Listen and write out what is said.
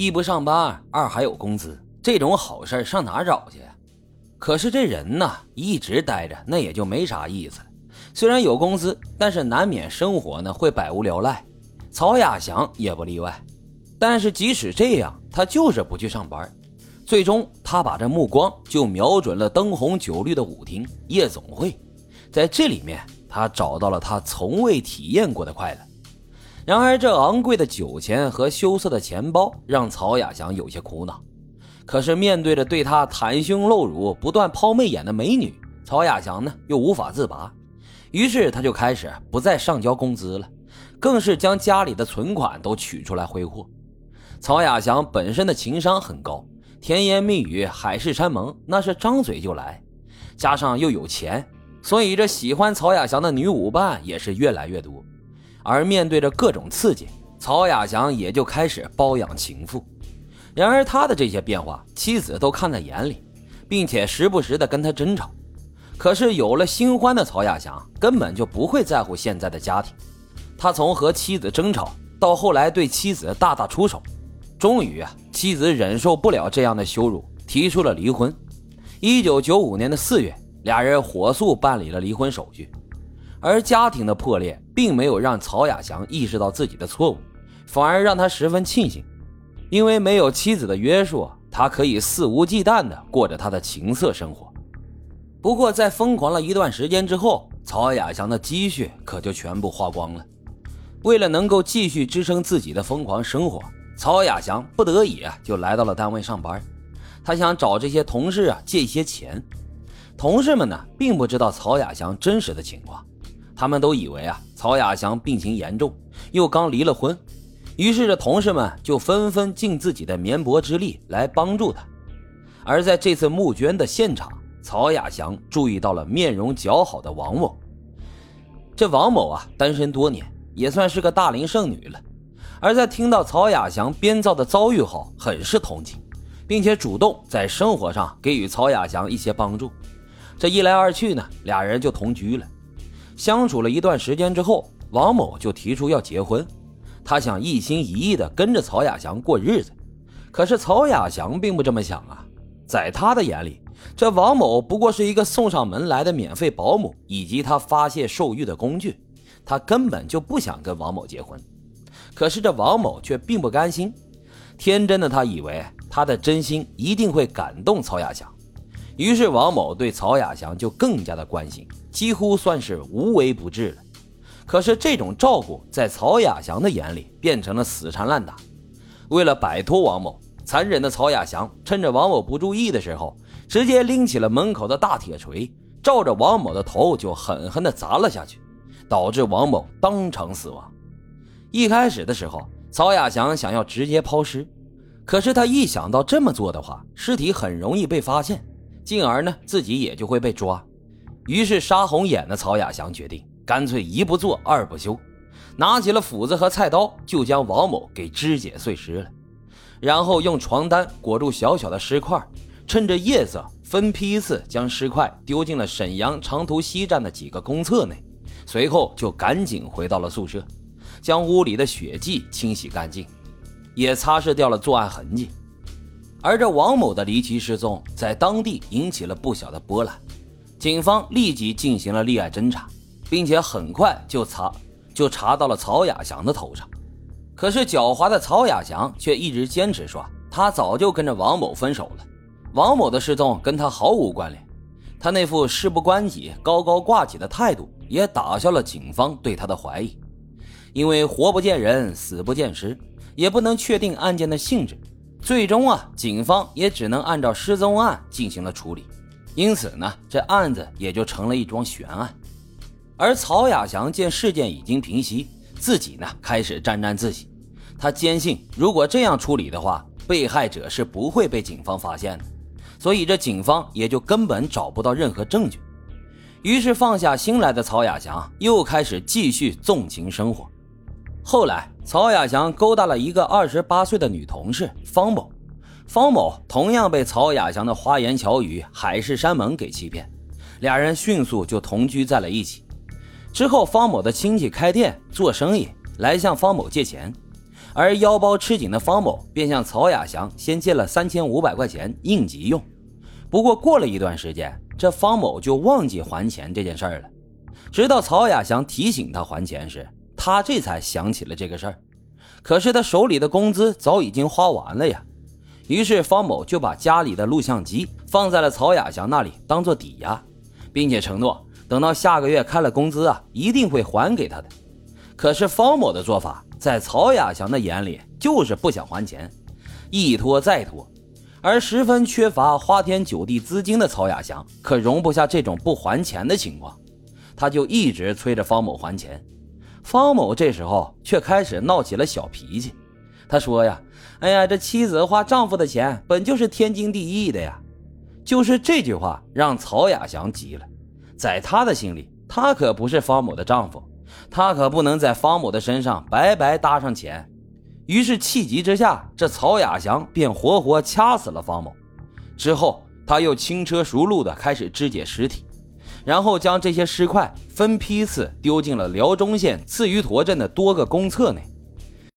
一不上班，二还有工资，这种好事上哪找去？可是这人呢，一直待着那也就没啥意思了。虽然有工资，但是难免生活呢会百无聊赖。曹亚祥也不例外。但是即使这样，他就是不去上班。最终，他把这目光就瞄准了灯红酒绿的舞厅夜总会，在这里面，他找到了他从未体验过的快乐。然而，这昂贵的酒钱和羞涩的钱包让曹亚祥有些苦恼。可是，面对着对他袒胸露乳、不断抛媚眼的美女，曹亚祥呢又无法自拔。于是，他就开始不再上交工资了，更是将家里的存款都取出来挥霍。曹亚祥本身的情商很高，甜言蜜语、海誓山盟那是张嘴就来，加上又有钱，所以这喜欢曹亚祥的女舞伴也是越来越多。而面对着各种刺激，曹亚祥也就开始包养情妇。然而他的这些变化，妻子都看在眼里，并且时不时的跟他争吵。可是有了新欢的曹亚祥，根本就不会在乎现在的家庭。他从和妻子争吵，到后来对妻子大打出手。终于啊，妻子忍受不了这样的羞辱，提出了离婚。一九九五年的四月，俩人火速办理了离婚手续。而家庭的破裂，并没有让曹亚祥意识到自己的错误，反而让他十分庆幸，因为没有妻子的约束，他可以肆无忌惮地过着他的情色生活。不过，在疯狂了一段时间之后，曹亚祥的积蓄可就全部花光了。为了能够继续支撑自己的疯狂生活。曹亚祥不得已，就来到了单位上班。他想找这些同事啊借一些钱。同事们呢，并不知道曹亚祥真实的情况，他们都以为啊，曹亚祥病情严重，又刚离了婚。于是这同事们就纷纷尽自己的绵薄之力来帮助他。而在这次募捐的现场，曹亚祥注意到了面容姣好的王某。这王某啊，单身多年，也算是个大龄剩女了。而在听到曹亚祥编造的遭遇后，很是同情，并且主动在生活上给予曹亚祥一些帮助。这一来二去呢，俩人就同居了。相处了一段时间之后，王某就提出要结婚，他想一心一意的跟着曹亚祥过日子。可是曹亚祥并不这么想啊，在他的眼里，这王某不过是一个送上门来的免费保姆，以及他发泄兽欲的工具，他根本就不想跟王某结婚。可是这王某却并不甘心，天真的他以为他的真心一定会感动曹亚祥，于是王某对曹亚祥就更加的关心，几乎算是无微不至了。可是这种照顾在曹亚祥的眼里变成了死缠烂打。为了摆脱王某，残忍的曹亚祥趁着王某不注意的时候，直接拎起了门口的大铁锤，照着王某的头就狠狠地砸了下去，导致王某当场死亡。一开始的时候，曹亚祥想要直接抛尸，可是他一想到这么做的话，尸体很容易被发现，进而呢自己也就会被抓。于是杀红眼的曹亚祥决定，干脆一不做二不休，拿起了斧子和菜刀，就将王某给肢解碎尸了，然后用床单裹住小小的尸块，趁着夜色分批次将尸块丢进了沈阳长途西站的几个公厕内，随后就赶紧回到了宿舍。将屋里的血迹清洗干净，也擦拭掉了作案痕迹。而这王某的离奇失踪，在当地引起了不小的波澜。警方立即进行了立案侦查，并且很快就查就查到了曹亚祥的头上。可是狡猾的曹亚祥却一直坚持说，他早就跟着王某分手了，王某的失踪跟他毫无关联。他那副事不关己、高高挂起的态度，也打消了警方对他的怀疑。因为活不见人，死不见尸，也不能确定案件的性质，最终啊，警方也只能按照失踪案进行了处理。因此呢，这案子也就成了一桩悬案。而曹亚祥见事件已经平息，自己呢开始沾沾自喜。他坚信，如果这样处理的话，被害者是不会被警方发现的，所以这警方也就根本找不到任何证据。于是放下心来的曹亚祥又开始继续纵情生活。后来，曹亚祥勾搭了一个二十八岁的女同事方某，方某同样被曹亚祥的花言巧语、海誓山盟给欺骗，俩人迅速就同居在了一起。之后，方某的亲戚开店做生意，来向方某借钱，而腰包吃紧的方某便向曹亚祥先借了三千五百块钱应急用。不过过了一段时间，这方某就忘记还钱这件事儿了。直到曹亚祥提醒他还钱时，他这才想起了这个事儿。可是他手里的工资早已经花完了呀。于是方某就把家里的录像机放在了曹亚祥那里当做抵押，并且承诺等到下个月开了工资啊，一定会还给他的。可是方某的做法在曹亚祥的眼里就是不想还钱，一拖再拖。而十分缺乏花天酒地资金的曹亚祥可容不下这种不还钱的情况，他就一直催着方某还钱。方某这时候却开始闹起了小脾气，他说呀：“哎呀，这妻子花丈夫的钱本就是天经地义的呀。”就是这句话让曹亚祥急了，在他的心里，他可不是方某的丈夫，他可不能在方某的身上白白搭上钱。于是气急之下，这曹亚祥便活活掐死了方某。之后，他又轻车熟路地开始肢解尸体，然后将这些尸块分批次丢进了辽中县刺鱼坨镇的多个公厕内。